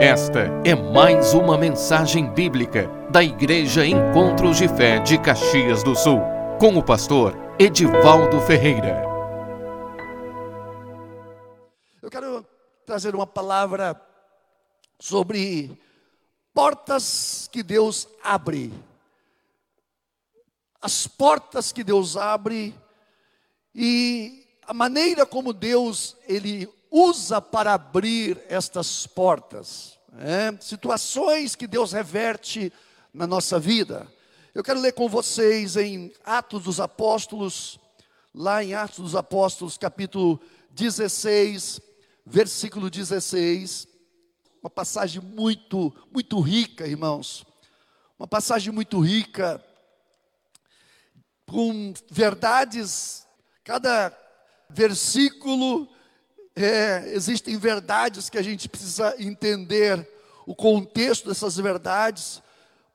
Esta é mais uma mensagem bíblica da Igreja Encontros de Fé de Caxias do Sul, com o pastor Edivaldo Ferreira. Eu quero trazer uma palavra sobre portas que Deus abre. As portas que Deus abre e a maneira como Deus ele usa para abrir estas portas. É, situações que Deus reverte na nossa vida. Eu quero ler com vocês em Atos dos Apóstolos, lá em Atos dos Apóstolos, capítulo 16, versículo 16. Uma passagem muito, muito rica, irmãos. Uma passagem muito rica, com verdades, cada versículo é, existem verdades que a gente precisa entender o contexto dessas verdades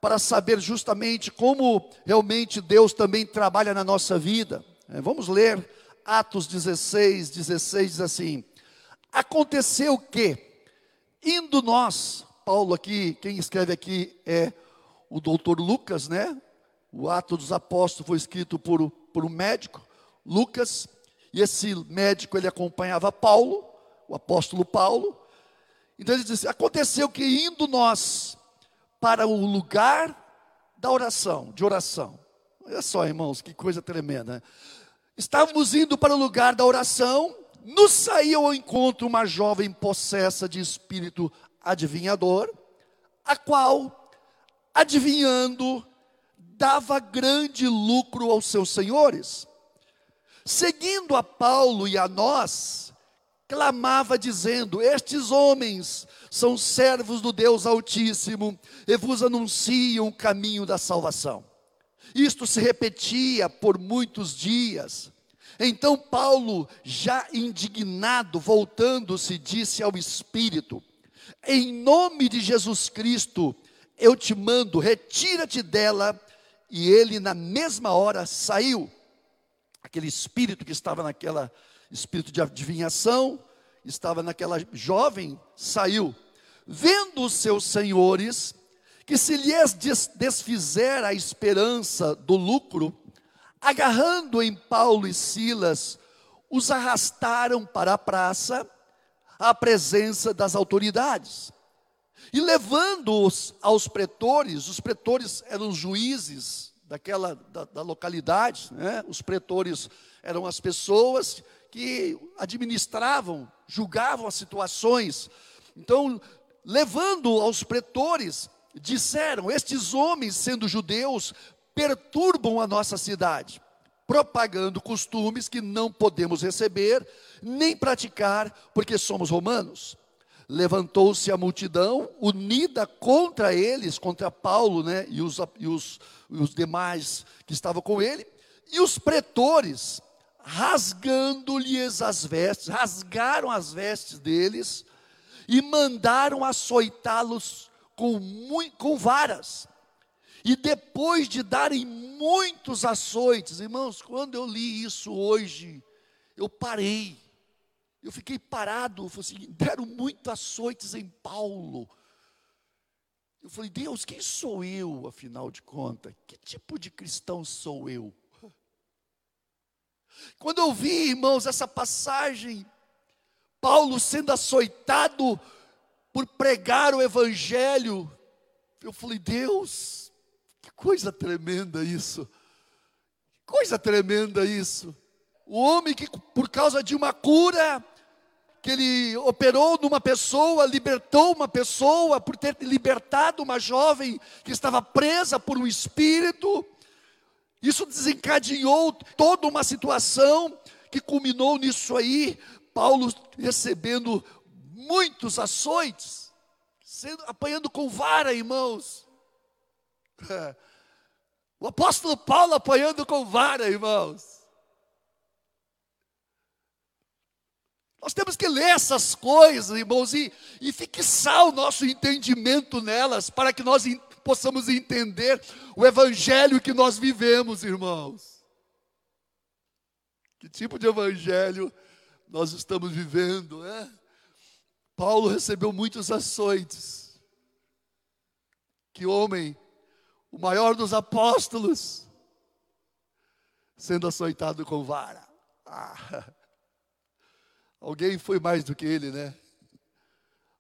para saber justamente como realmente Deus também trabalha na nossa vida. É, vamos ler Atos 16, 16 diz assim: Aconteceu que, indo nós, Paulo aqui, quem escreve aqui é o doutor Lucas, né? O Ato dos Apóstolos foi escrito por, por um médico, Lucas, e esse médico ele acompanhava Paulo, o apóstolo Paulo. Então ele disse: aconteceu que indo nós para o lugar da oração, de oração. Olha só, irmãos, que coisa tremenda. Né? Estávamos indo para o lugar da oração, nos saiu ao encontro uma jovem possessa de espírito adivinhador, a qual, adivinhando, dava grande lucro aos seus senhores seguindo a Paulo e a nós, clamava dizendo: Estes homens são servos do Deus Altíssimo e vos anunciam o caminho da salvação. Isto se repetia por muitos dias. Então Paulo, já indignado, voltando-se, disse ao Espírito: Em nome de Jesus Cristo, eu te mando, retira-te dela. E ele, na mesma hora, saiu aquele espírito que estava naquela espírito de adivinhação, estava naquela jovem, saiu, vendo os seus senhores que se lhes desfizer a esperança do lucro, agarrando em Paulo e Silas, os arrastaram para a praça, à presença das autoridades. E levando-os aos pretores, os pretores eram juízes daquela da, da localidade, né? os pretores eram as pessoas que administravam, julgavam as situações. Então, levando aos pretores, disseram: Estes homens, sendo judeus, perturbam a nossa cidade, propagando costumes que não podemos receber nem praticar, porque somos romanos. Levantou-se a multidão, unida contra eles, contra Paulo né, e, os, e os os demais que estavam com ele, e os pretores, rasgando-lhes as vestes, rasgaram as vestes deles e mandaram açoitá-los com, com varas. E depois de darem muitos açoites, irmãos, quando eu li isso hoje, eu parei. Eu fiquei parado, eu falei assim, deram muitos açoites em Paulo. Eu falei, Deus, quem sou eu, afinal de contas? Que tipo de cristão sou eu? Quando eu vi, irmãos, essa passagem, Paulo sendo açoitado por pregar o Evangelho, eu falei, Deus, que coisa tremenda isso, que coisa tremenda isso. O homem que, por causa de uma cura, que ele operou numa pessoa, libertou uma pessoa, por ter libertado uma jovem que estava presa por um espírito. Isso desencadeou toda uma situação que culminou nisso aí, Paulo recebendo muitos açoites, sendo, apanhando com vara, irmãos. O apóstolo Paulo apanhando com vara, irmãos. Nós temos que ler essas coisas, irmãos, e, e fixar o nosso entendimento nelas, para que nós possamos entender o evangelho que nós vivemos, irmãos. Que tipo de evangelho nós estamos vivendo, né? Paulo recebeu muitos açoites. Que homem, o maior dos apóstolos, sendo açoitado com vara. Ah, alguém foi mais do que ele, né?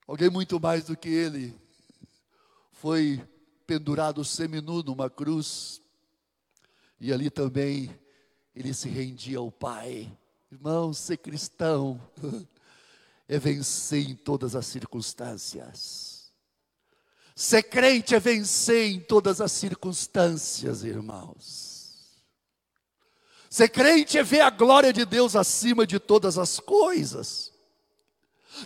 Alguém muito mais do que ele foi pendurado seminu numa cruz. E ali também ele se rendia ao Pai. Irmão, ser cristão é vencer em todas as circunstâncias. Ser crente é vencer em todas as circunstâncias, irmãos. Ser crente é ver a glória de Deus acima de todas as coisas.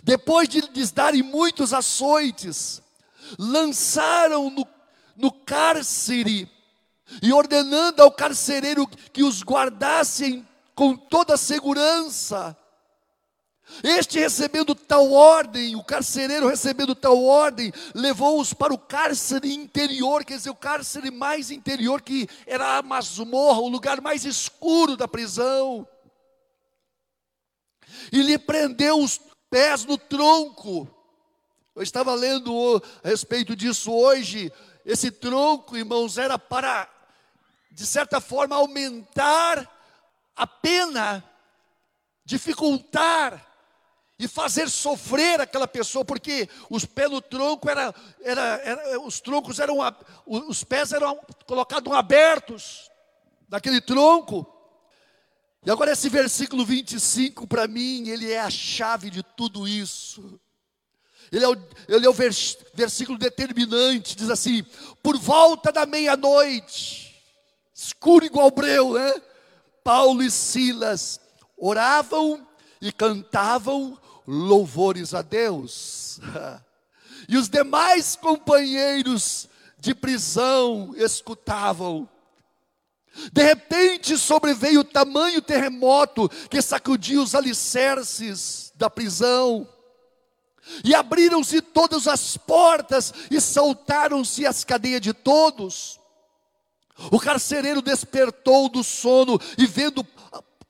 Depois de lhes darem muitos açoites, lançaram no, no cárcere e ordenando ao carcereiro que os guardassem com toda segurança. Este recebendo tal ordem, o carcereiro recebendo tal ordem, levou-os para o cárcere interior, quer dizer, o cárcere mais interior, que era a masmorra, o lugar mais escuro da prisão. E lhe prendeu os pés no tronco. Eu estava lendo a respeito disso hoje. Esse tronco, irmãos, era para, de certa forma, aumentar a pena, dificultar e fazer sofrer aquela pessoa, porque os pés no tronco era, era, era, os troncos eram, os pés eram colocados abertos naquele tronco. E agora esse versículo 25 para mim, ele é a chave de tudo isso. Ele é o, ele é o vers, versículo determinante, diz assim: por volta da meia-noite, escuro igual breu, né? Paulo e Silas oravam e cantavam louvores a Deus. E os demais companheiros de prisão escutavam. De repente sobreveio o tamanho terremoto que sacudiu os alicerces da prisão. E abriram-se todas as portas e saltaram-se as cadeias de todos. O carcereiro despertou do sono e vendo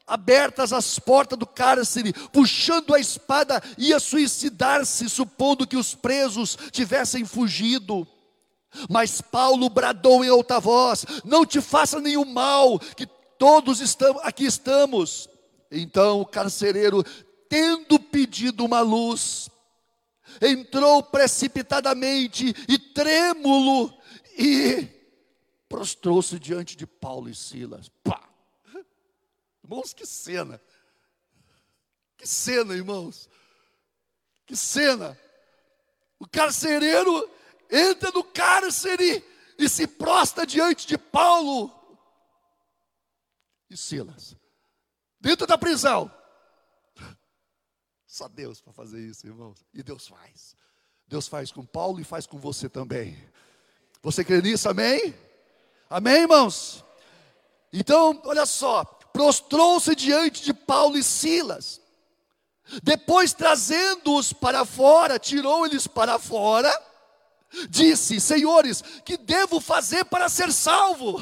abertas as portas do cárcere, puxando a espada, ia suicidar-se, supondo que os presos tivessem fugido. Mas Paulo bradou em alta voz: Não te faça nenhum mal, que todos estamos, aqui estamos. Então o carcereiro, tendo pedido uma luz, entrou precipitadamente e trêmulo e prostrou-se diante de Paulo e Silas. Pá! Irmãos, que cena! Que cena, irmãos! Que cena! O carcereiro entra no cárcere e se prostra diante de Paulo e Silas, dentro da prisão. Só Deus para fazer isso, irmãos. E Deus faz. Deus faz com Paulo e faz com você também. Você crê nisso, amém? Amém, irmãos? Então, olha só, prostrou-se diante de Paulo e Silas. Depois, trazendo-os para fora, tirou eles para fora, disse: Senhores, que devo fazer para ser salvo?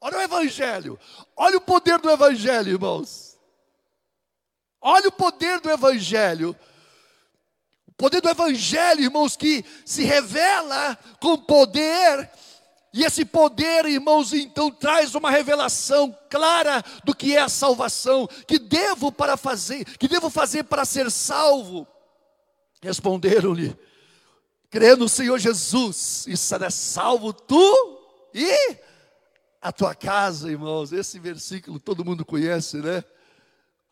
Olha o Evangelho, olha o poder do Evangelho, irmãos. Olha o poder do Evangelho. O poder do Evangelho, irmãos, que se revela com poder e esse poder, irmãos, então traz uma revelação clara do que é a salvação, que devo para fazer, que devo fazer para ser salvo. Responderam-lhe: crê no Senhor Jesus e será salvo tu e a tua casa, irmãos. Esse versículo todo mundo conhece, né?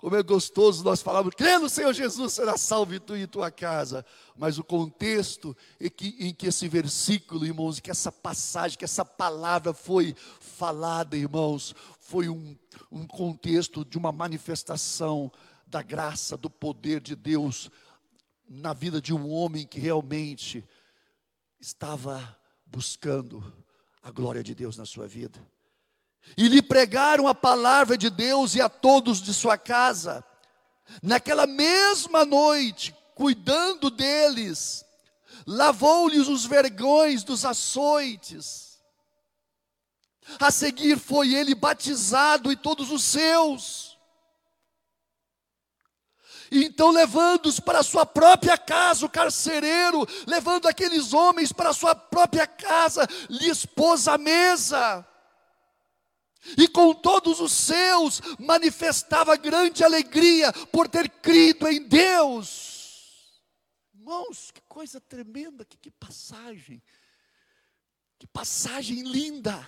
Como é gostoso nós falarmos, crê no Senhor Jesus, será salvo tu e tua casa. Mas o contexto em que, em que esse versículo, irmãos, que essa passagem, que essa palavra foi falada, irmãos, foi um, um contexto de uma manifestação da graça, do poder de Deus na vida de um homem que realmente estava buscando a glória de Deus na sua vida e lhe pregaram a palavra de Deus e a todos de sua casa. Naquela mesma noite, cuidando deles, lavou-lhes os vergões dos açoites. A seguir foi ele batizado e todos os seus. Então, levando-os para sua própria casa, o carcereiro, levando aqueles homens para sua própria casa, lhes pôs a mesa. E com todos os seus manifestava grande alegria por ter crido em Deus. Irmãos, que coisa tremenda, que, que passagem, que passagem linda,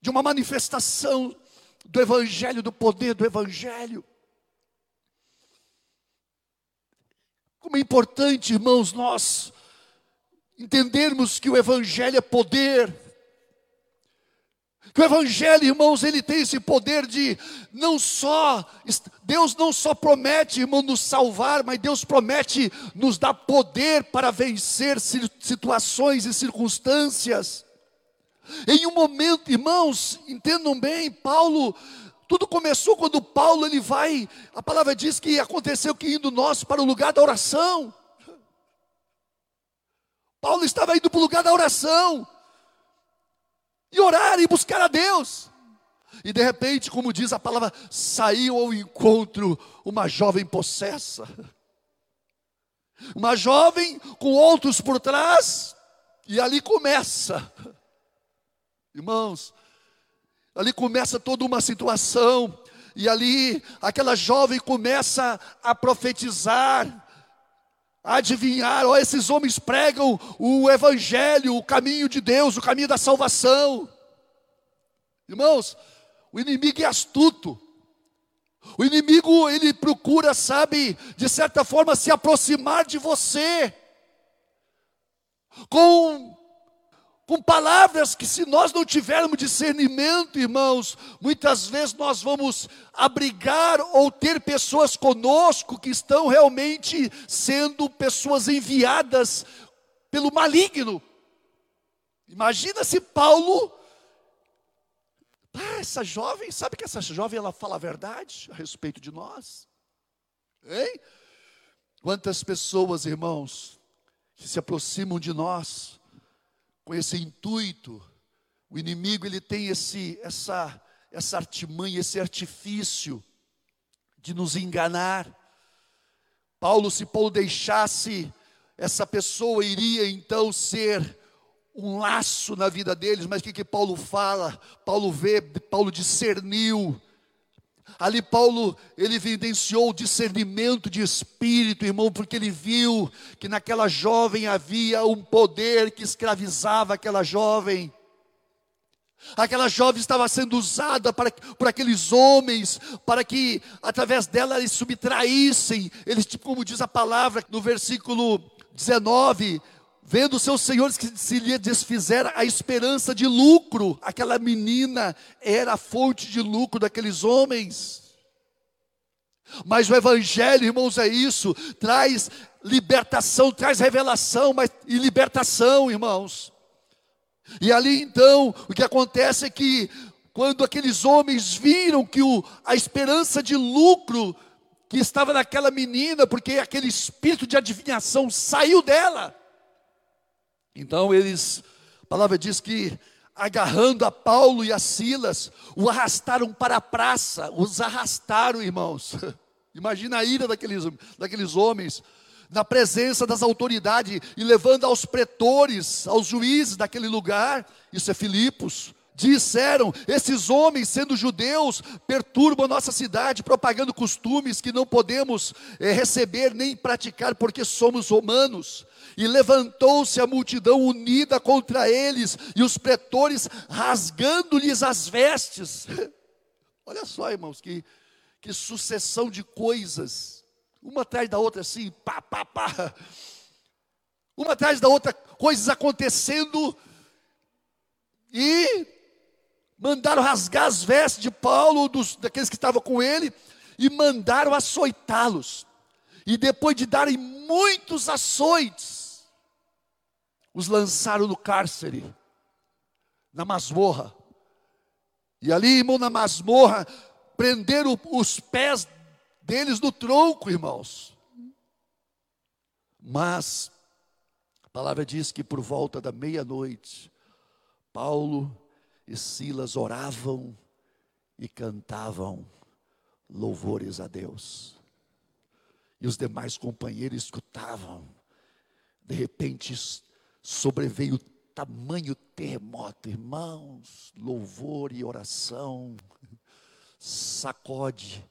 de uma manifestação do Evangelho, do poder do Evangelho. Como é importante, irmãos, nós entendermos que o Evangelho é poder. Que o Evangelho, irmãos, ele tem esse poder de não só, Deus não só promete, irmão, nos salvar, mas Deus promete nos dar poder para vencer situações e circunstâncias. Em um momento, irmãos, entendam bem, Paulo tudo começou quando Paulo ele vai, a palavra diz que aconteceu que indo nós para o lugar da oração. Paulo estava indo para o lugar da oração. E orar e buscar a Deus. E de repente, como diz a palavra, saiu ao encontro uma jovem possessa. Uma jovem com outros por trás, e ali começa. Irmãos, Ali começa toda uma situação, e ali aquela jovem começa a profetizar, adivinhar, ó, esses homens pregam o evangelho, o caminho de Deus, o caminho da salvação. Irmãos, o inimigo é astuto. O inimigo, ele procura, sabe, de certa forma se aproximar de você com com palavras que, se nós não tivermos discernimento, irmãos, muitas vezes nós vamos abrigar ou ter pessoas conosco que estão realmente sendo pessoas enviadas pelo maligno. Imagina se Paulo, ah, essa jovem, sabe que essa jovem ela fala a verdade a respeito de nós? Hein? Quantas pessoas, irmãos, que se aproximam de nós, com esse intuito. O inimigo ele tem esse essa essa artimanha, esse artifício de nos enganar. Paulo, se Paulo deixasse, essa pessoa iria então ser um laço na vida deles, mas o que, que Paulo fala? Paulo vê, Paulo discerniu Ali Paulo, ele evidenciou o discernimento de espírito, irmão, porque ele viu que naquela jovem havia um poder que escravizava aquela jovem. Aquela jovem estava sendo usada para, por aqueles homens, para que através dela eles subtraíssem, eles, tipo, como diz a palavra no versículo 19, vendo seus senhores que se lhe desfizeram a esperança de lucro, aquela menina era a fonte de lucro daqueles homens. Mas o Evangelho, irmãos, é isso, traz libertação, traz revelação mas, e libertação, irmãos. E ali então, o que acontece é que, quando aqueles homens viram que o, a esperança de lucro que estava naquela menina, porque aquele espírito de adivinhação saiu dela, então eles, a palavra diz que agarrando a Paulo e a Silas, o arrastaram para a praça, os arrastaram, irmãos. Imagina a ira daqueles, daqueles homens, na presença das autoridades, e levando aos pretores, aos juízes daquele lugar, isso é Filipos, disseram: esses homens, sendo judeus, perturbam nossa cidade, propagando costumes que não podemos é, receber nem praticar, porque somos romanos. E levantou-se a multidão unida contra eles, e os pretores rasgando-lhes as vestes. Olha só, irmãos, que, que sucessão de coisas, uma atrás da outra, assim, pá, pá, pá. Uma atrás da outra, coisas acontecendo, e mandaram rasgar as vestes de Paulo, dos, daqueles que estavam com ele, e mandaram açoitá-los. E depois de darem muitos açoites, os lançaram no cárcere, na masmorra. E ali, irmão, na masmorra, prenderam os pés deles no tronco, irmãos. Mas, a palavra diz que por volta da meia-noite, Paulo e Silas oravam e cantavam louvores a Deus. E os demais companheiros escutavam. De repente sobreveio tamanho terremoto, irmãos, louvor e oração sacode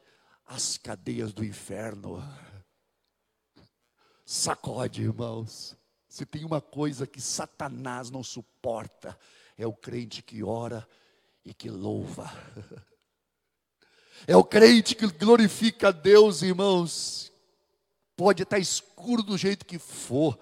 as cadeias do inferno. Sacode, irmãos. Se tem uma coisa que Satanás não suporta, é o crente que ora e que louva. É o crente que glorifica a Deus, irmãos. Pode estar escuro do jeito que for.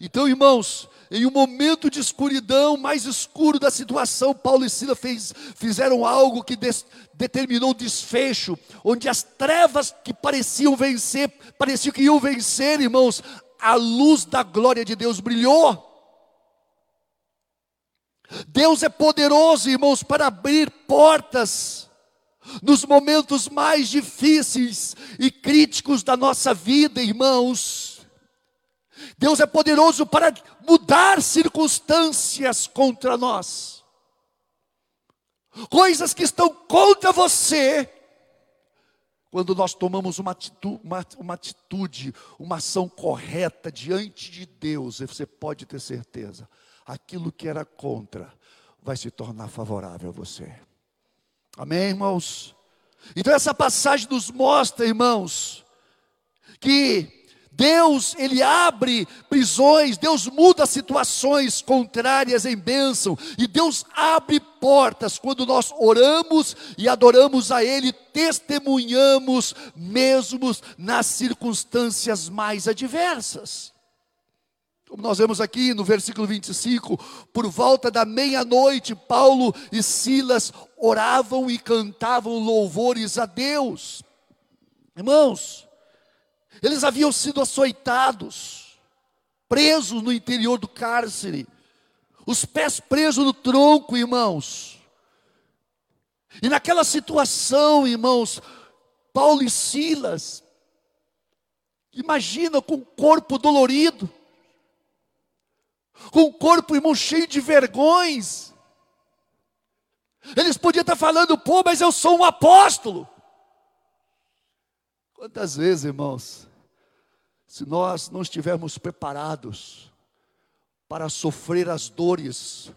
Então, irmãos, em um momento de escuridão, mais escuro da situação, Paulo e Sila fez, fizeram algo que des, determinou o desfecho, onde as trevas que pareciam vencer, pareciam que iam vencer, irmãos, a luz da glória de Deus brilhou. Deus é poderoso, irmãos, para abrir portas nos momentos mais difíceis e críticos da nossa vida, irmãos. Deus é poderoso para mudar circunstâncias contra nós. Coisas que estão contra você, quando nós tomamos uma atitude, uma, uma atitude, uma ação correta diante de Deus, você pode ter certeza, aquilo que era contra vai se tornar favorável a você. Amém, irmãos? Então essa passagem nos mostra, irmãos, que Deus, Ele abre prisões, Deus muda situações contrárias em bênção, e Deus abre portas quando nós oramos e adoramos a Ele, testemunhamos mesmo nas circunstâncias mais adversas. Como nós vemos aqui no versículo 25, por volta da meia-noite, Paulo e Silas oravam e cantavam louvores a Deus. Irmãos, eles haviam sido açoitados, presos no interior do cárcere, os pés presos no tronco, irmãos. E naquela situação, irmãos, Paulo e Silas, imagina com o corpo dolorido, com o corpo, irmão, cheio de vergões. Eles podiam estar falando, pô, mas eu sou um apóstolo. Quantas vezes, irmãos, se nós não estivermos preparados para sofrer as dores,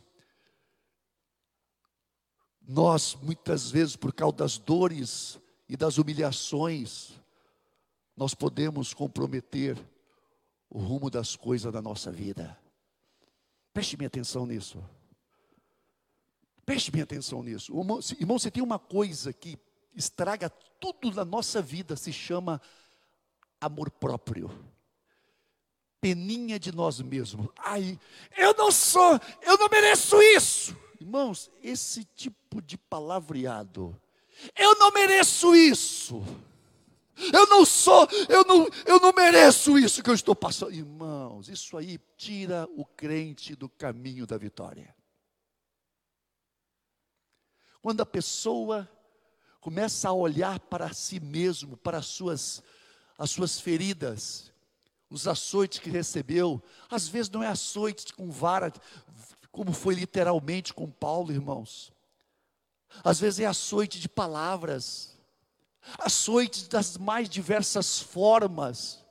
nós muitas vezes, por causa das dores e das humilhações, nós podemos comprometer o rumo das coisas da nossa vida. Preste minha atenção nisso. Preste minha atenção nisso. Irmão, você tem uma coisa que estraga tudo na nossa vida, se chama amor próprio. Peninha de nós mesmos. Ai, eu não sou, eu não mereço isso. Irmãos, esse tipo de palavreado, eu não mereço isso. Eu não sou, eu não, eu não mereço isso que eu estou passando. Irmãos, isso aí tira o crente do caminho da vitória. Quando a pessoa começa a olhar para si mesmo, para as suas, as suas feridas, os açoites que recebeu, às vezes não é açoite com vara, como foi literalmente com Paulo, irmãos. Às vezes é açoite de palavras, açoite das mais diversas formas.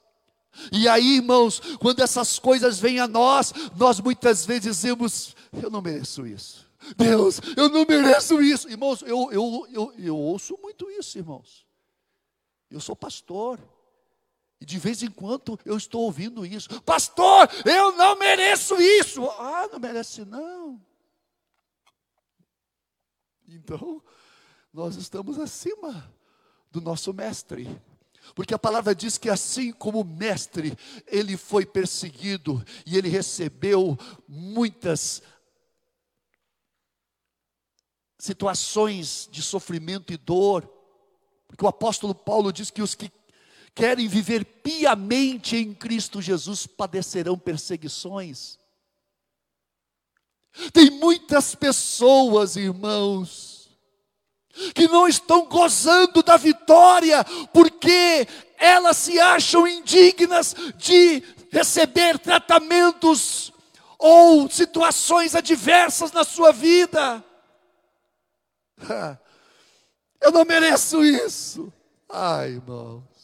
E aí, irmãos, quando essas coisas vêm a nós, nós muitas vezes dizemos: Eu não mereço isso. Deus, eu não mereço isso. Irmãos, eu, eu, eu, eu ouço muito isso, irmãos. Eu sou pastor. E de vez em quando eu estou ouvindo isso. Pastor, eu não mereço isso. Ah, não merece não. Então, nós estamos acima do nosso mestre. Porque a palavra diz que assim como o mestre, ele foi perseguido e ele recebeu muitas situações de sofrimento e dor. Porque o apóstolo Paulo diz que os que querem viver piamente em Cristo Jesus padecerão perseguições. Tem muitas pessoas, irmãos, que não estão gozando da vitória, porque elas se acham indignas de receber tratamentos ou situações adversas na sua vida. Eu não mereço isso. Ai, irmãos.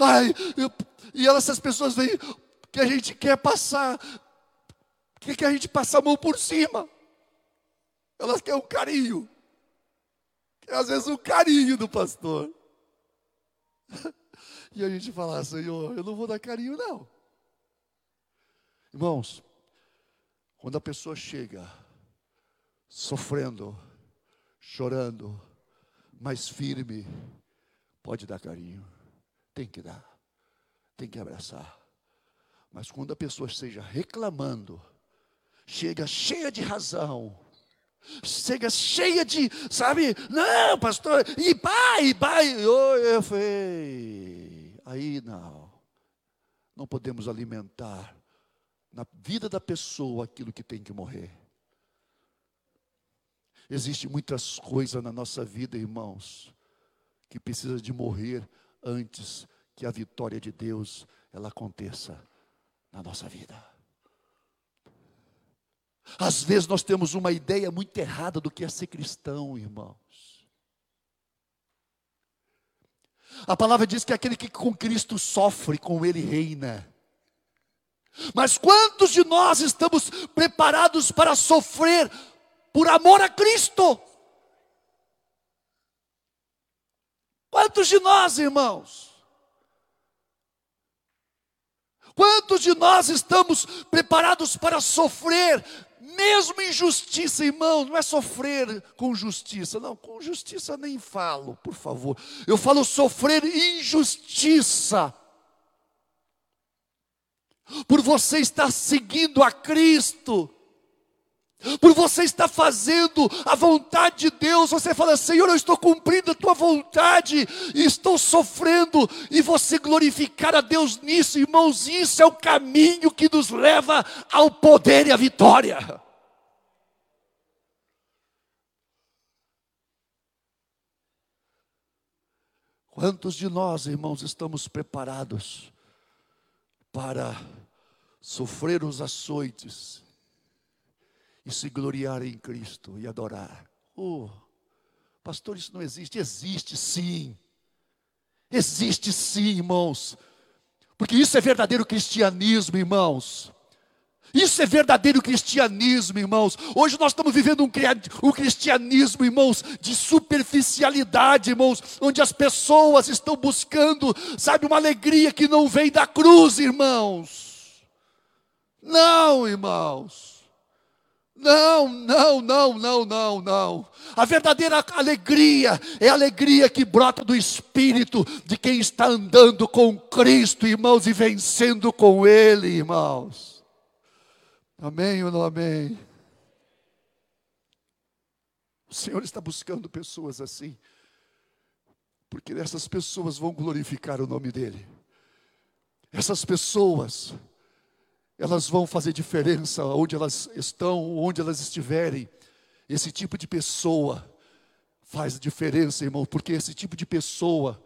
Ai, eu, e essas pessoas vêm que a gente quer passar, que, que a gente passa a mão por cima. Elas querem um carinho. Quer, às vezes um carinho do pastor. E a gente fala, Senhor, eu não vou dar carinho, não. Irmãos, quando a pessoa chega sofrendo, chorando, mas firme, pode dar carinho, tem que dar, tem que abraçar. Mas quando a pessoa esteja reclamando, chega cheia de razão, chega cheia de, sabe, não, pastor, e pai, e pai, eu, eu falei, aí não, não podemos alimentar na vida da pessoa aquilo que tem que morrer. Existem muitas coisas na nossa vida, irmãos, que precisa de morrer antes que a vitória de Deus ela aconteça na nossa vida. Às vezes nós temos uma ideia muito errada do que é ser cristão, irmãos. A palavra diz que aquele que com Cristo sofre, com ele reina. Mas quantos de nós estamos preparados para sofrer por amor a Cristo? Quantos de nós, irmãos? Quantos de nós estamos preparados para sofrer, mesmo em justiça, irmão? Não é sofrer com justiça, não, com justiça nem falo, por favor. Eu falo sofrer injustiça. Por você estar seguindo a Cristo por você estar fazendo a vontade de Deus, você fala, Senhor, eu estou cumprindo a tua vontade, e estou sofrendo, e você glorificar a Deus nisso, irmãos, isso é o caminho que nos leva ao poder e à vitória. Quantos de nós, irmãos, estamos preparados para sofrer os açoites, e se gloriar em Cristo e adorar. Oh, pastor, isso não existe. Existe sim. Existe sim, irmãos. Porque isso é verdadeiro cristianismo, irmãos. Isso é verdadeiro cristianismo, irmãos. Hoje nós estamos vivendo um, um, cristianismo, irmãos, de superficialidade, irmãos, onde as pessoas estão buscando, sabe, uma alegria que não vem da cruz, irmãos. Não, irmãos. Não, não, não, não, não, não. A verdadeira alegria é a alegria que brota do espírito de quem está andando com Cristo, irmãos, e vencendo com Ele, irmãos. Amém ou não amém? O Senhor está buscando pessoas assim, porque essas pessoas vão glorificar o nome dEle. Essas pessoas elas vão fazer diferença onde elas estão, onde elas estiverem. Esse tipo de pessoa faz diferença, irmão, porque esse tipo de pessoa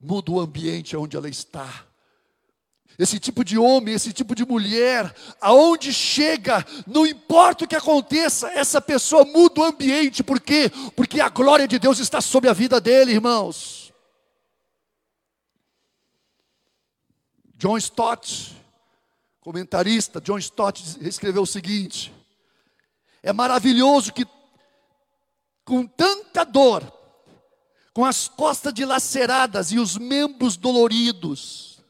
muda o ambiente onde ela está. Esse tipo de homem, esse tipo de mulher, aonde chega, não importa o que aconteça, essa pessoa muda o ambiente, por quê? Porque a glória de Deus está sobre a vida dele, irmãos. John Stott, comentarista John Stott escreveu o seguinte: É maravilhoso que com tanta dor, com as costas dilaceradas e os membros doloridos,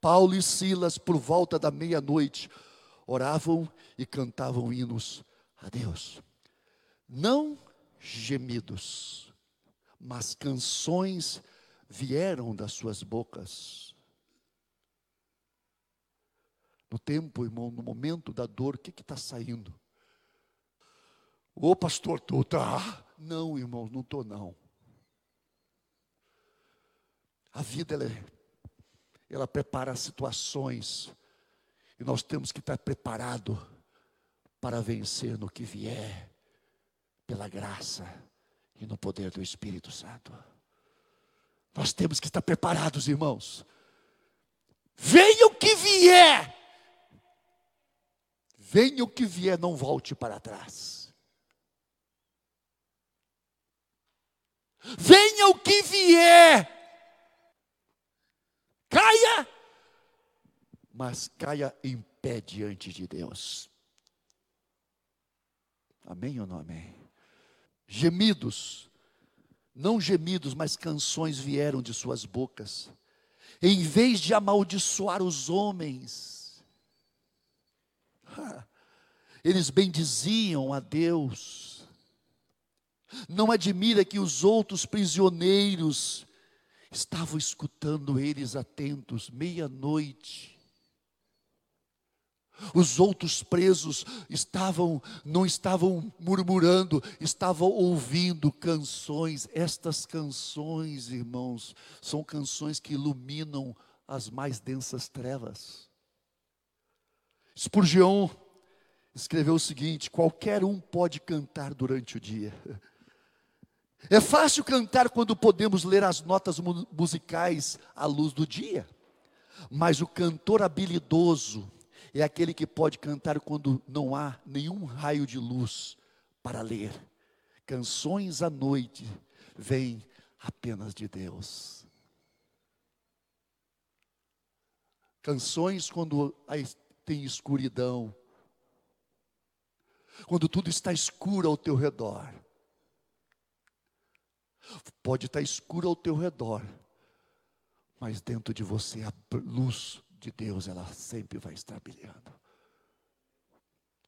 Paulo e Silas, por volta da meia-noite, oravam e cantavam hinos a Deus. Não gemidos, mas canções vieram das suas bocas no tempo, irmão, no momento da dor, o que está saindo? Ô pastor, tu tá? Não, irmão, não estou não. A vida, ela, é, ela prepara situações. E nós temos que estar preparado para vencer no que vier, pela graça e no poder do Espírito Santo. Nós temos que estar preparados, irmãos. Venha o que vier, Venha o que vier, não volte para trás. Venha o que vier, caia, mas caia em pé diante de Deus. Amém ou não amém? Gemidos, não gemidos, mas canções vieram de suas bocas. Em vez de amaldiçoar os homens, eles bendiziam a Deus. Não admira que os outros prisioneiros estavam escutando eles atentos, meia-noite. Os outros presos estavam, não estavam murmurando, estavam ouvindo canções. Estas canções, irmãos, são canções que iluminam as mais densas trevas. Spurgeon escreveu o seguinte: qualquer um pode cantar durante o dia. É fácil cantar quando podemos ler as notas musicais à luz do dia, mas o cantor habilidoso, é aquele que pode cantar quando não há nenhum raio de luz para ler. Canções à noite vêm apenas de Deus. Canções quando tem escuridão, quando tudo está escuro ao teu redor. Pode estar escuro ao teu redor, mas dentro de você a luz de Deus, ela sempre vai estar brilhando.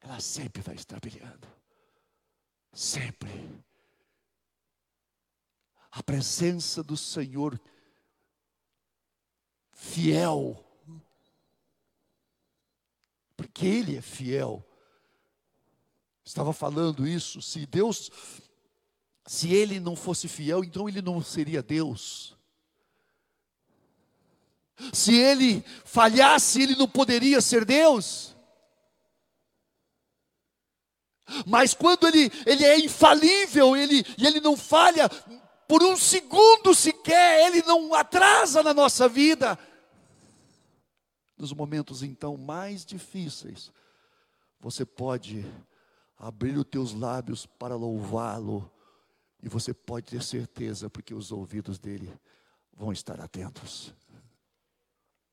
Ela sempre vai estar brilhando. Sempre. A presença do Senhor fiel. Porque Ele é fiel. Estava falando isso, se Deus, se Ele não fosse fiel, então Ele não seria Deus. Se ele falhasse, ele não poderia ser Deus. Mas quando ele, ele é infalível, ele, ele não falha por um segundo sequer, ele não atrasa na nossa vida. Nos momentos então mais difíceis, você pode abrir os teus lábios para louvá-lo, e você pode ter certeza, porque os ouvidos dele vão estar atentos.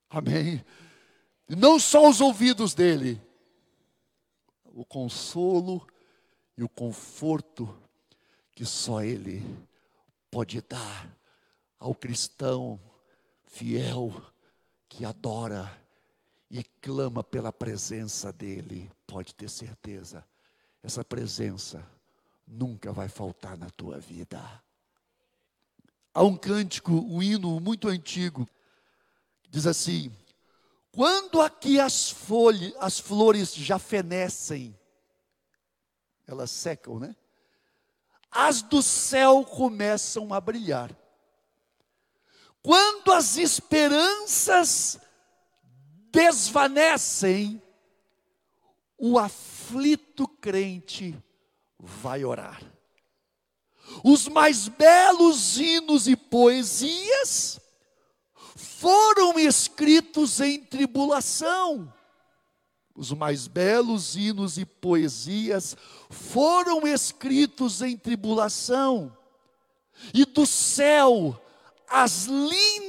Amém. Não só os ouvidos dele, o consolo e o conforto que só ele pode dar ao cristão fiel que adora e clama pela presença dele, pode ter certeza, essa presença nunca vai faltar na tua vida. Há um cântico, um hino muito antigo, Diz assim: quando aqui as folhas, as flores já fenecem, elas secam, né? As do céu começam a brilhar. Quando as esperanças desvanecem, o aflito crente vai orar. Os mais belos hinos e poesias foram escritos em tribulação. Os mais belos hinos e poesias foram escritos em tribulação. E do céu, as lindas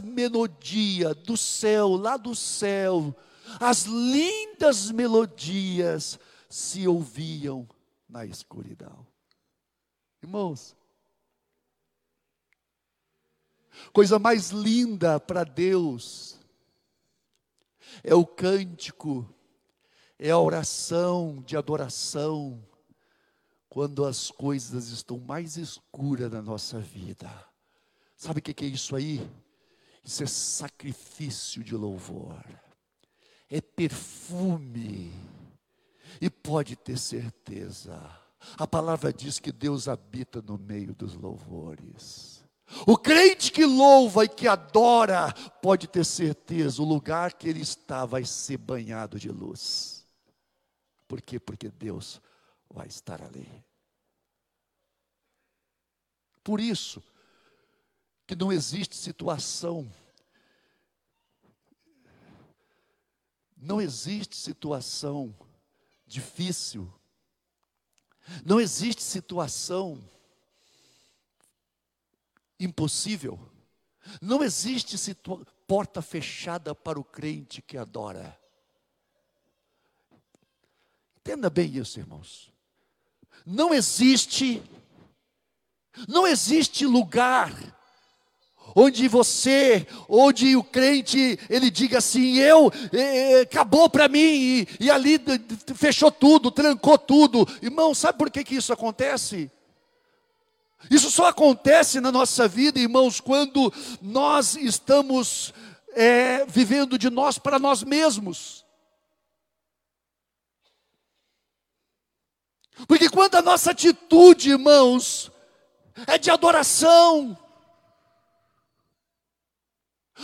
melodias do céu, lá do céu, as lindas melodias se ouviam na escuridão. Irmãos, Coisa mais linda para Deus é o cântico, é a oração de adoração, quando as coisas estão mais escuras na nossa vida. Sabe o que é isso aí? Isso é sacrifício de louvor, é perfume, e pode ter certeza, a palavra diz que Deus habita no meio dos louvores. O crente que louva e que adora, pode ter certeza, o lugar que ele está vai ser banhado de luz. Por quê? Porque Deus vai estar ali. Por isso, que não existe situação, não existe situação difícil, não existe situação impossível. Não existe porta fechada para o crente que adora. Entenda bem isso, irmãos. Não existe, não existe lugar onde você, onde o crente, ele diga assim: eu, eh, acabou para mim, e, e, ali fechou tudo, trancou tudo. Irmão, sabe por que, que isso acontece? Isso só acontece na nossa vida, irmãos, quando nós estamos é, vivendo de nós para nós mesmos. Porque quando a nossa atitude, irmãos, é de adoração,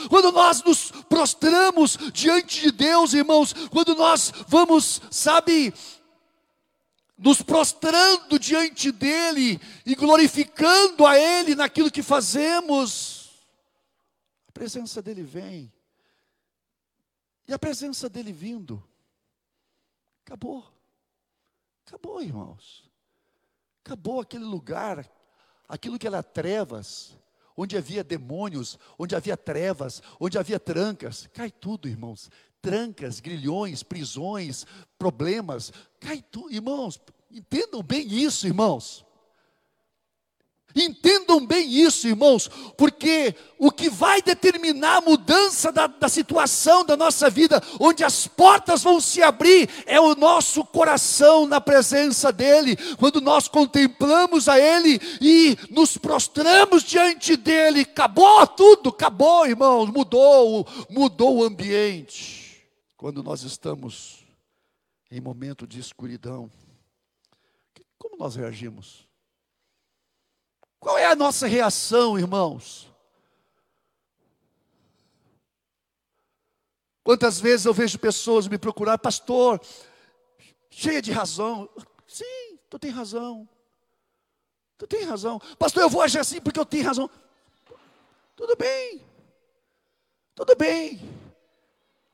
quando nós nos prostramos diante de Deus, irmãos, quando nós vamos, sabe, nos prostrando diante dEle e glorificando a Ele naquilo que fazemos, a presença dEle vem. E a presença dEle vindo, acabou. Acabou, irmãos. Acabou aquele lugar, aquilo que era trevas, onde havia demônios, onde havia trevas, onde havia trancas, cai tudo, irmãos. Trancas, grilhões, prisões, problemas, cai tudo, irmãos. Entendam bem isso, irmãos. Entendam bem isso, irmãos, porque o que vai determinar a mudança da, da, situação da nossa vida, onde as portas vão se abrir, é o nosso coração na presença dEle, quando nós contemplamos a Ele e nos prostramos diante dEle, acabou tudo, acabou, irmãos, mudou, mudou o ambiente. Quando nós estamos em momento de escuridão, como nós reagimos? Qual é a nossa reação, irmãos? Quantas vezes eu vejo pessoas me procurar, pastor, cheia de razão. Sim, tu tem razão. Tu tem razão. Pastor, eu vou agir assim porque eu tenho razão. Tudo bem. Tudo bem.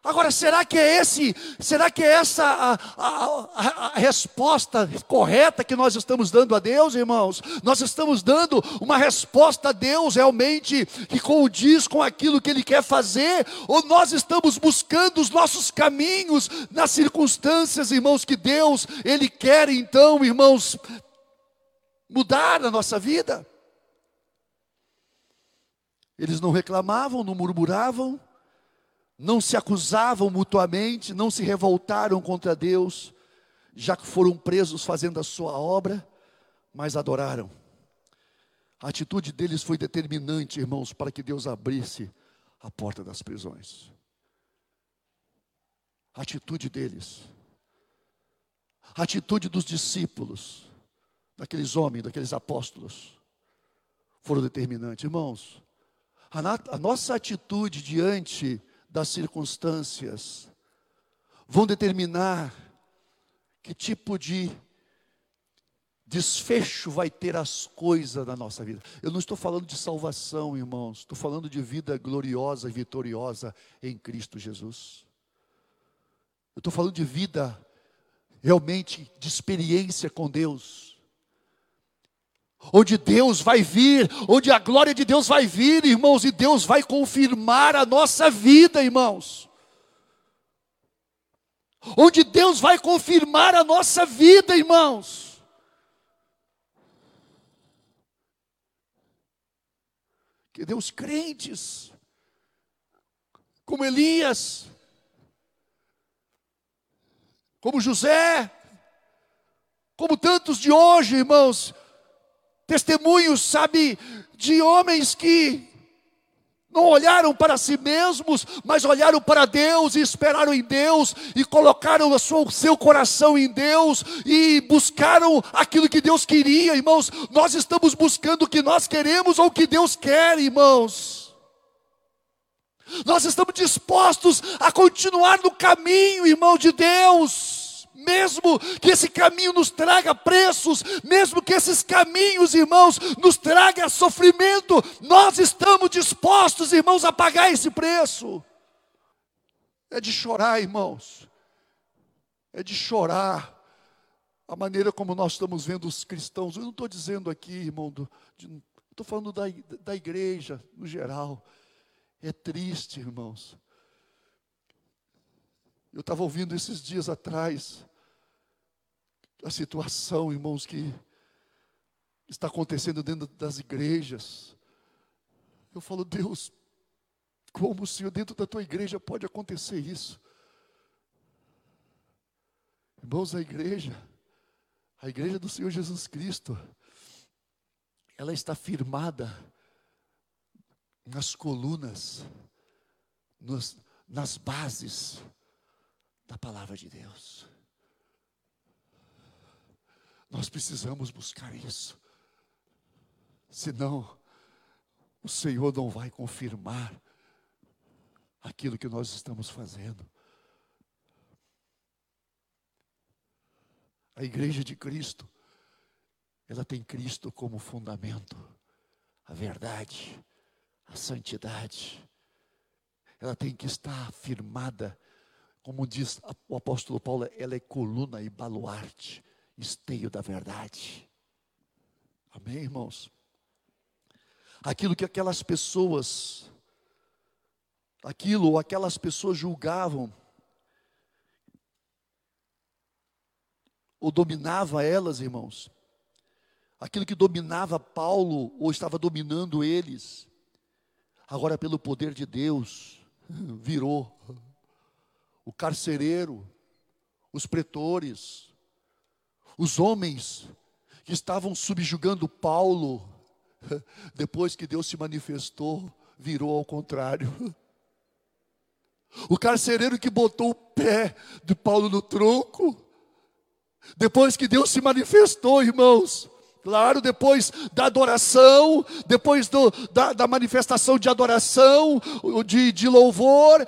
Agora, será que é esse, será que é essa a, a, a, resposta correta que nós estamos dando a Deus, irmãos? Nós estamos dando uma resposta a Deus realmente que condiz com aquilo que Ele quer fazer? Ou nós estamos buscando os nossos caminhos nas circunstâncias, irmãos, que Deus, Ele quer então, irmãos, mudar a nossa vida? Eles não reclamavam, não murmuravam, não se acusavam mutuamente, não se revoltaram contra Deus, já que foram presos fazendo a sua obra, mas adoraram. A atitude deles foi determinante, irmãos, para que Deus abrisse a porta das prisões. A atitude deles, a atitude dos discípulos, daqueles homens, daqueles apóstolos, foram determinantes. Irmãos, a, a nossa atitude diante das circunstâncias vão determinar que tipo de desfecho vai ter as coisas da nossa vida. Eu não estou falando de salvação, irmãos, estou falando de vida gloriosa e vitoriosa em Cristo Jesus. Eu estou falando de vida realmente de experiência com Deus onde Deus vai vir, onde a glória de Deus vai vir, irmãos, e Deus vai confirmar a nossa vida, irmãos. Onde Deus vai confirmar a nossa vida, irmãos. Que Deus crentes, como Elias, como José, como tantos de hoje, irmãos, testemunhos, sabe, de homens que não olharam para si mesmos, mas olharam para Deus e esperaram em Deus e colocaram o seu coração em Deus e buscaram aquilo que Deus queria, irmãos. Nós estamos buscando o que nós queremos ou o que Deus quer, irmãos. Nós estamos dispostos a continuar no caminho, irmão de Deus mesmo que esse caminho nos traga preços, mesmo que esses caminhos, irmãos, nos traga sofrimento, nós estamos dispostos, irmãos, a pagar esse preço. É de chorar, irmãos. É de chorar a maneira como nós estamos vendo os cristãos. Eu não estou dizendo aqui, irmão, estou falando da, da igreja no geral. É triste, irmãos. Eu estava ouvindo esses dias atrás a situação, irmãos, que está acontecendo dentro das igrejas. Eu falo, Deus, como o Senhor dentro da tua igreja pode acontecer isso? Irmãos, a igreja, a igreja do Senhor Jesus Cristo, ela está firmada nas colunas, nos, nas bases da palavra de Deus. Nós precisamos buscar isso. Senão, o Senhor não vai confirmar aquilo que nós estamos fazendo. A igreja de Cristo, ela tem Cristo como fundamento, a verdade, a santidade. Ela tem que estar firmada, como diz o apóstolo Paulo, ela é coluna e baluarte, esteio da verdade. Amém, irmãos? Aquilo que aquelas pessoas, aquilo ou aquelas pessoas julgavam, ou dominava elas, irmãos, aquilo que dominava Paulo ou estava dominando eles, agora pelo poder de Deus, virou o carcereiro, os pretores, os homens que estavam subjugando Paulo, depois que Deus se manifestou, virou ao contrário. O carcereiro que botou o pé de Paulo no tronco, depois que Deus se manifestou, irmãos, claro, depois da adoração, depois do, da, da, manifestação de adoração, de, de louvor,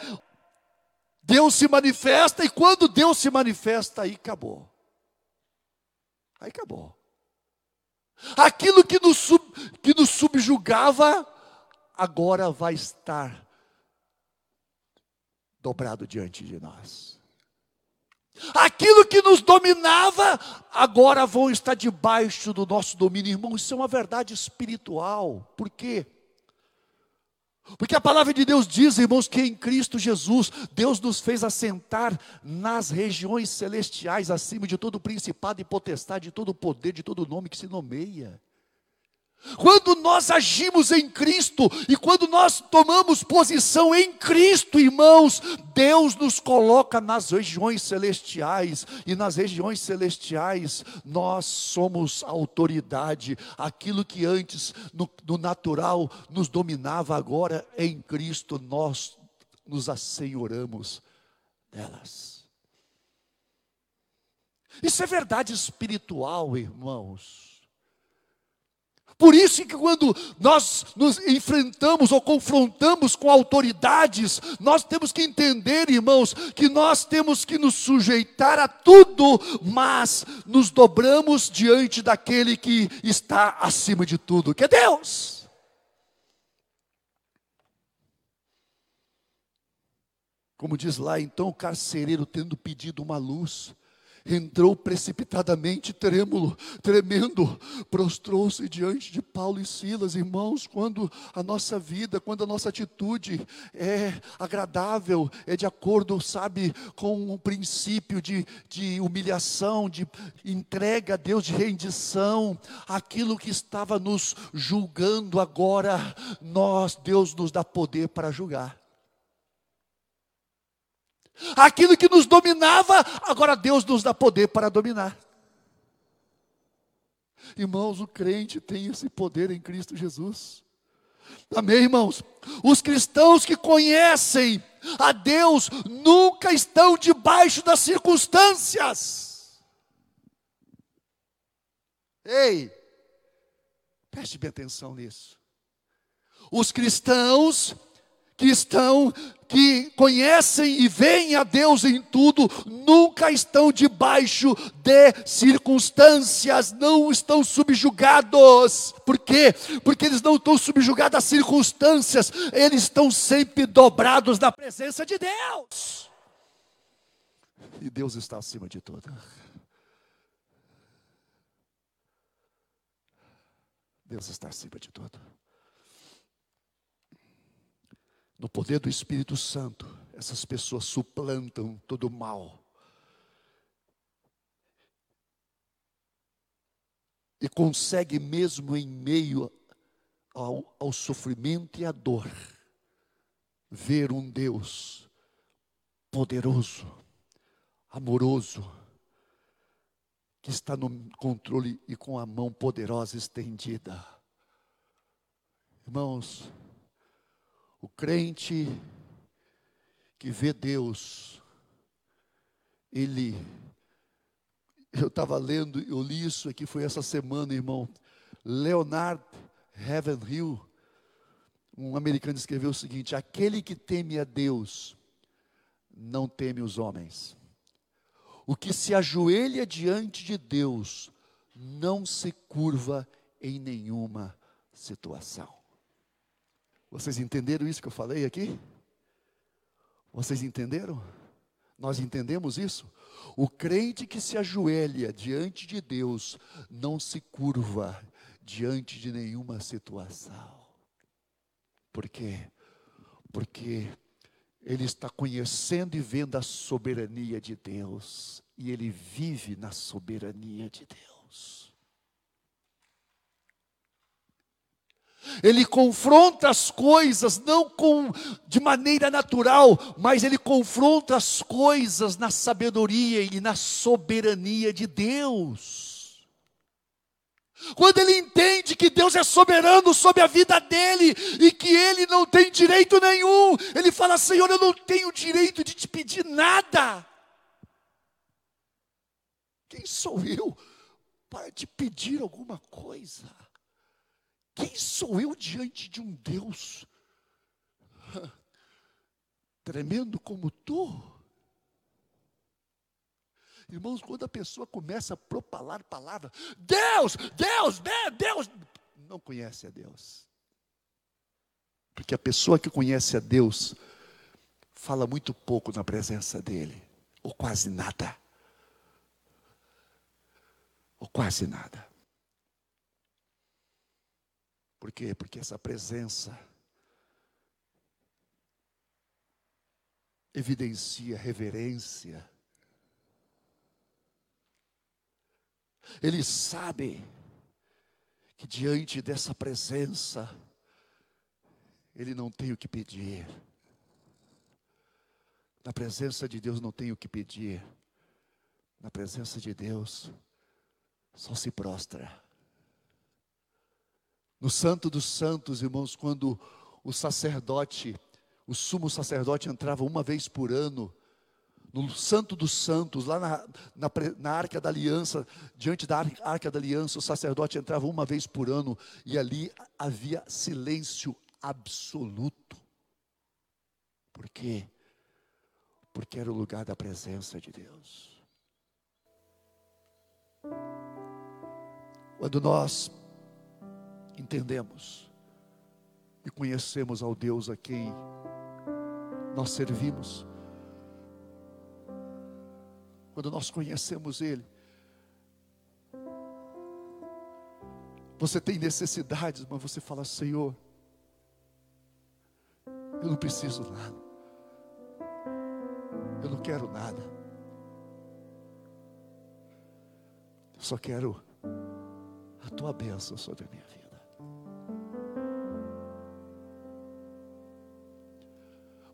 Deus se manifesta, e quando Deus se manifesta, aí acabou. Aí acabou. Aquilo que nos, sub, que nos subjugava, agora vai estar dobrado diante de nós. Aquilo que nos dominava, agora vão estar debaixo do nosso domínio, irmão. Isso é uma verdade espiritual. Por quê? Porque a palavra de Deus diz, irmãos, que em Cristo Jesus, Deus nos fez assentar nas regiões celestiais, acima de todo principado e potestade, de todo poder, de todo nome que se nomeia. Quando nós agimos em Cristo e quando nós tomamos posição em Cristo, irmãos, Deus nos coloca nas regiões celestiais, e nas regiões celestiais nós somos autoridade. Aquilo que antes no, no natural nos dominava, agora em Cristo nós nos assenhoramos delas. Isso é verdade espiritual, irmãos. Por isso que quando nós nos enfrentamos ou confrontamos com autoridades, nós temos que entender, irmãos, que nós temos que nos sujeitar a tudo, mas nos dobramos diante daquele que está acima de tudo, que é Deus. Como diz lá, então o carcereiro, tendo pedido uma luz, entrou precipitadamente, trêmulo, tremendo, prostrou-se diante de Paulo e Silas, irmãos, quando a nossa vida, quando a nossa atitude é agradável, é de acordo, sabe, com um princípio de, de humilhação, de entrega a Deus, de rendição, aquilo que estava nos julgando agora, nós, Deus nos dá poder para julgar. Aquilo que nos dominava, agora Deus nos dá poder para dominar. Irmãos, o crente tem esse poder em Cristo Jesus. Amém, irmãos? Os cristãos que conhecem a Deus nunca estão debaixo das circunstâncias. Ei, preste bem atenção nisso. Os cristãos que estão, que conhecem e veem a Deus em tudo, nunca estão debaixo de circunstâncias, não estão subjugados. Por quê? Porque eles não estão subjugados às circunstâncias, eles estão sempre dobrados na presença de Deus. E Deus está acima de tudo. Deus está acima de tudo. No poder do Espírito Santo, essas pessoas suplantam todo o mal. E consegue mesmo em meio ao, ao sofrimento e à dor, ver um Deus poderoso, amoroso, que está no controle e com a mão poderosa estendida. Irmãos, o crente que vê Deus, ele. Eu estava lendo, eu li isso aqui, foi essa semana, irmão. Leonard Ravenhill, um americano, escreveu o seguinte: Aquele que teme a Deus, não teme os homens. O que se ajoelha diante de Deus, não se curva em nenhuma situação. Vocês entenderam isso que eu falei aqui? Vocês entenderam? Nós entendemos isso? O crente que se ajoelha diante de Deus não se curva diante de nenhuma situação. Por quê? Porque ele está conhecendo e vendo a soberania de Deus, e ele vive na soberania de Deus. Ele confronta as coisas não com de maneira natural, mas ele confronta as coisas na sabedoria e na soberania de Deus. Quando ele entende que Deus é soberano sobre a vida dele e que ele não tem direito nenhum, ele fala: Senhor, eu não tenho direito de te pedir nada. Quem sou eu para te pedir alguma coisa? Quem sou eu diante de um Deus tremendo como tu? Irmãos, quando a pessoa começa a propalar palavra, Deus, Deus, Deus, não conhece a Deus. Porque a pessoa que conhece a Deus fala muito pouco na presença dele, ou quase nada. Ou quase nada. Por quê? Porque essa presença evidencia reverência. Ele sabe que diante dessa presença, ele não tem o que pedir. Na presença de Deus não tem o que pedir. Na presença de Deus, só se prostra. No Santo dos Santos, irmãos, quando o sacerdote, o sumo sacerdote entrava uma vez por ano, no Santo dos Santos, lá na, na, na, Arca da Aliança, diante da Arca da Aliança, o sacerdote entrava uma vez por ano e ali havia silêncio absoluto. Por quê? Porque era o lugar da presença de Deus. Quando nós entendemos e conhecemos ao Deus a quem nós servimos, quando nós conhecemos Ele, você tem necessidades, mas você fala: Senhor, eu não preciso nada, eu não quero nada, eu só quero a tua bênção sobre a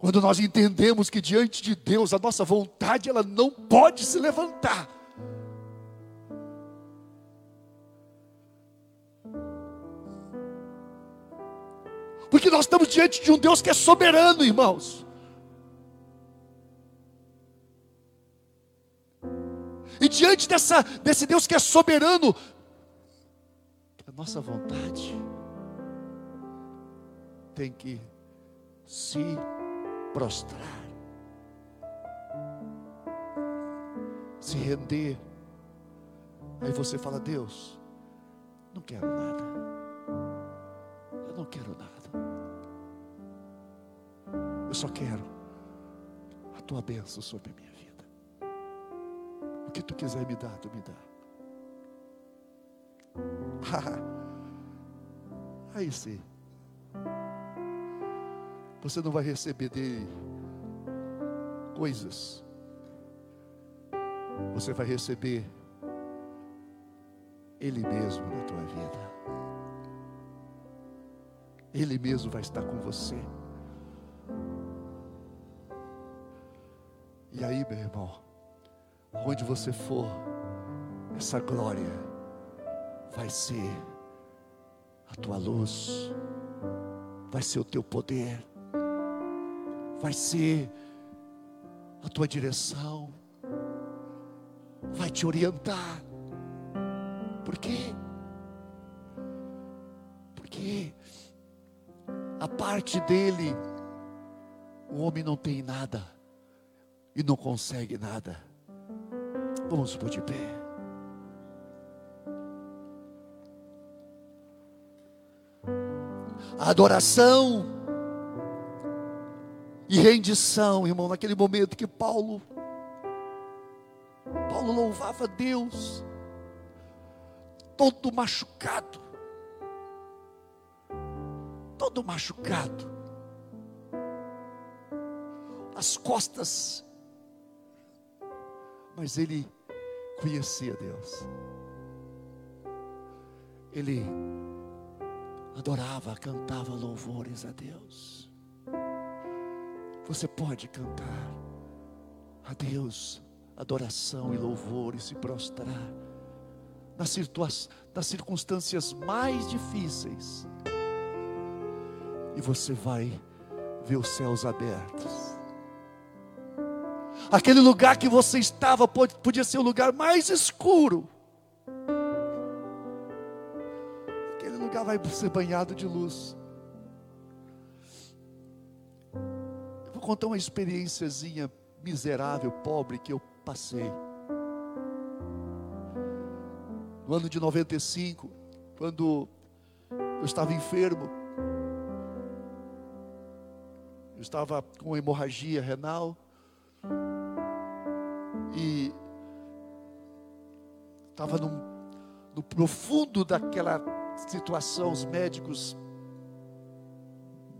Quando nós entendemos que diante de Deus a nossa vontade ela não pode se levantar. Porque nós estamos diante de um Deus que é soberano, irmãos. E diante dessa, desse Deus que é soberano, a nossa vontade tem que se prostrar, se render. Aí você fala: Deus, não quero nada, eu não quero nada, eu só quero a tua bênção sobre a minha vida. O que tu quiser me dar, tu me dá. Aí sim. Você não vai receber dele coisas. Você vai receber ele mesmo na tua vida. Ele mesmo vai estar com você. E aí, meu irmão, onde você for, essa glória vai ser a tua luz, vai ser o teu poder, vai ser a tua direção, vai te orientar. Por quê? Porque a parte dele, o homem não tem nada e não consegue nada. Vamos por de pé. A adoração e rendição, irmão, naquele momento que Paulo Paulo louvava Deus, todo machucado, todo machucado, as costas, mas ele conhecia Deus, ele adorava, cantava louvores a Deus. Você pode cantar a Deus adoração e louvor e se prostrar nas, nas circunstâncias mais difíceis, e você vai ver os céus abertos. Aquele lugar que você estava podia ser o lugar mais escuro. Aquele lugar vai ser banhado de luz. Contar uma experiênciazinha miserável, pobre que eu passei. No ano de 95, quando eu estava enfermo, eu estava com hemorragia renal e estava no profundo daquela situação, os médicos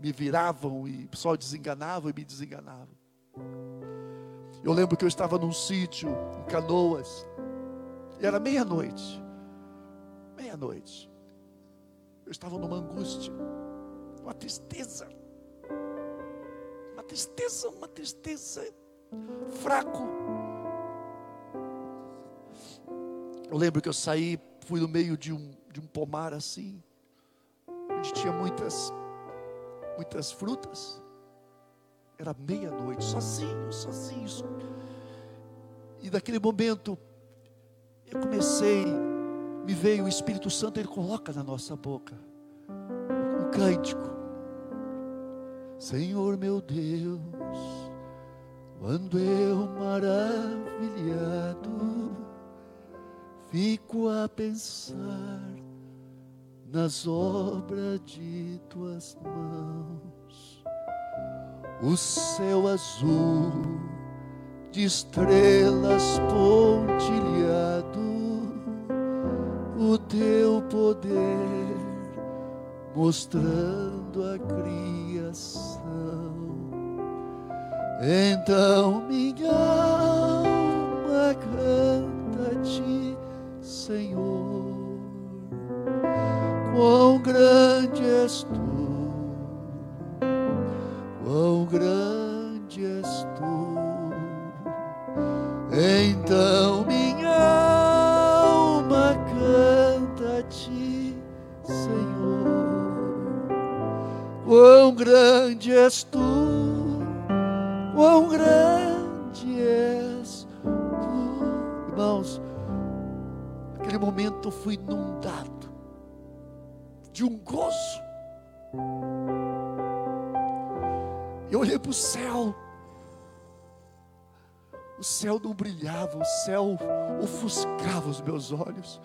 me viravam e só desenganavam e me desenganavam. Eu lembro que eu estava num sítio, em Canoas, e era meia-noite meia-noite, eu estava numa angústia, uma tristeza, uma tristeza, uma tristeza, fraco. Eu lembro que eu saí, fui no meio de um, de um pomar assim, onde tinha muitas, muitas frutas. Era meia-noite, sozinho, sozinho. E naquele momento, eu comecei me veio o Espírito Santo, ele coloca na nossa boca um cântico. Senhor meu Deus, quando eu maravilhado fico a pensar nas obras de tuas mãos, o céu azul de estrelas pontilhado o teu poder, mostrando a criação. Então minha alma canta-te, Senhor, quão grande és tu, quão grande és tu. Então Quão grande és tu, quão grande és tu. Irmãos, naquele momento eu fui inundado de um gozo. Eu olhei para o céu, o céu não brilhava, o céu ofuscava os meus olhos.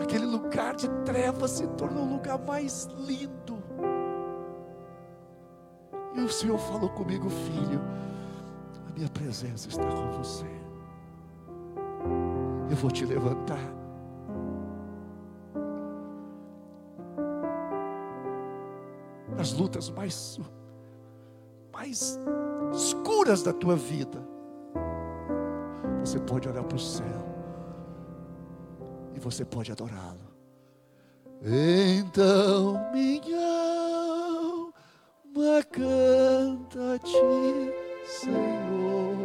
Aquele lugar de trevas se tornou um lugar mais lindo. E o Senhor falou comigo, filho, a minha presença está com você. Eu vou te levantar. Nas lutas mais, mais escuras da tua vida, você pode olhar para o céu e você pode adorá-lo. Então minha alma canta a ti, Senhor.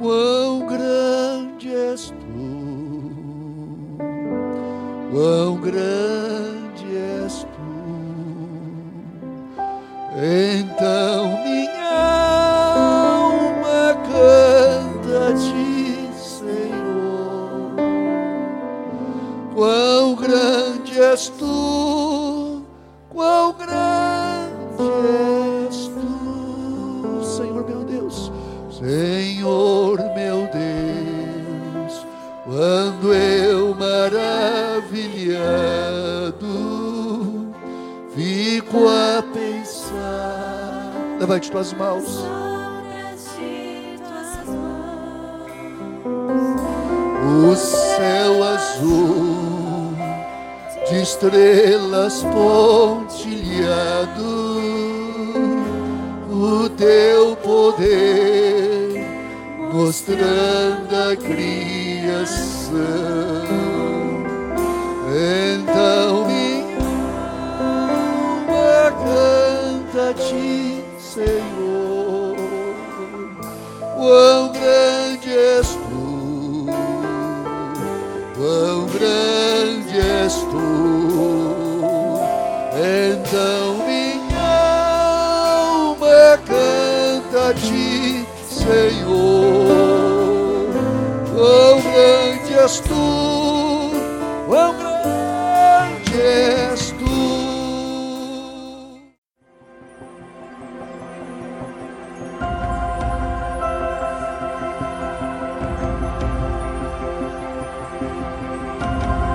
Quão grande és tu, quão grande Então minha alma canta a ti, Senhor. Quão grande és tu, quão grande és tu, Senhor meu Deus, Senhor meu Deus, quando eu maravilhado fico a. Levante tuas mãos. O céu azul de estrelas pontilhado, o teu poder mostrando a criação. Então alma canta a ti, Quão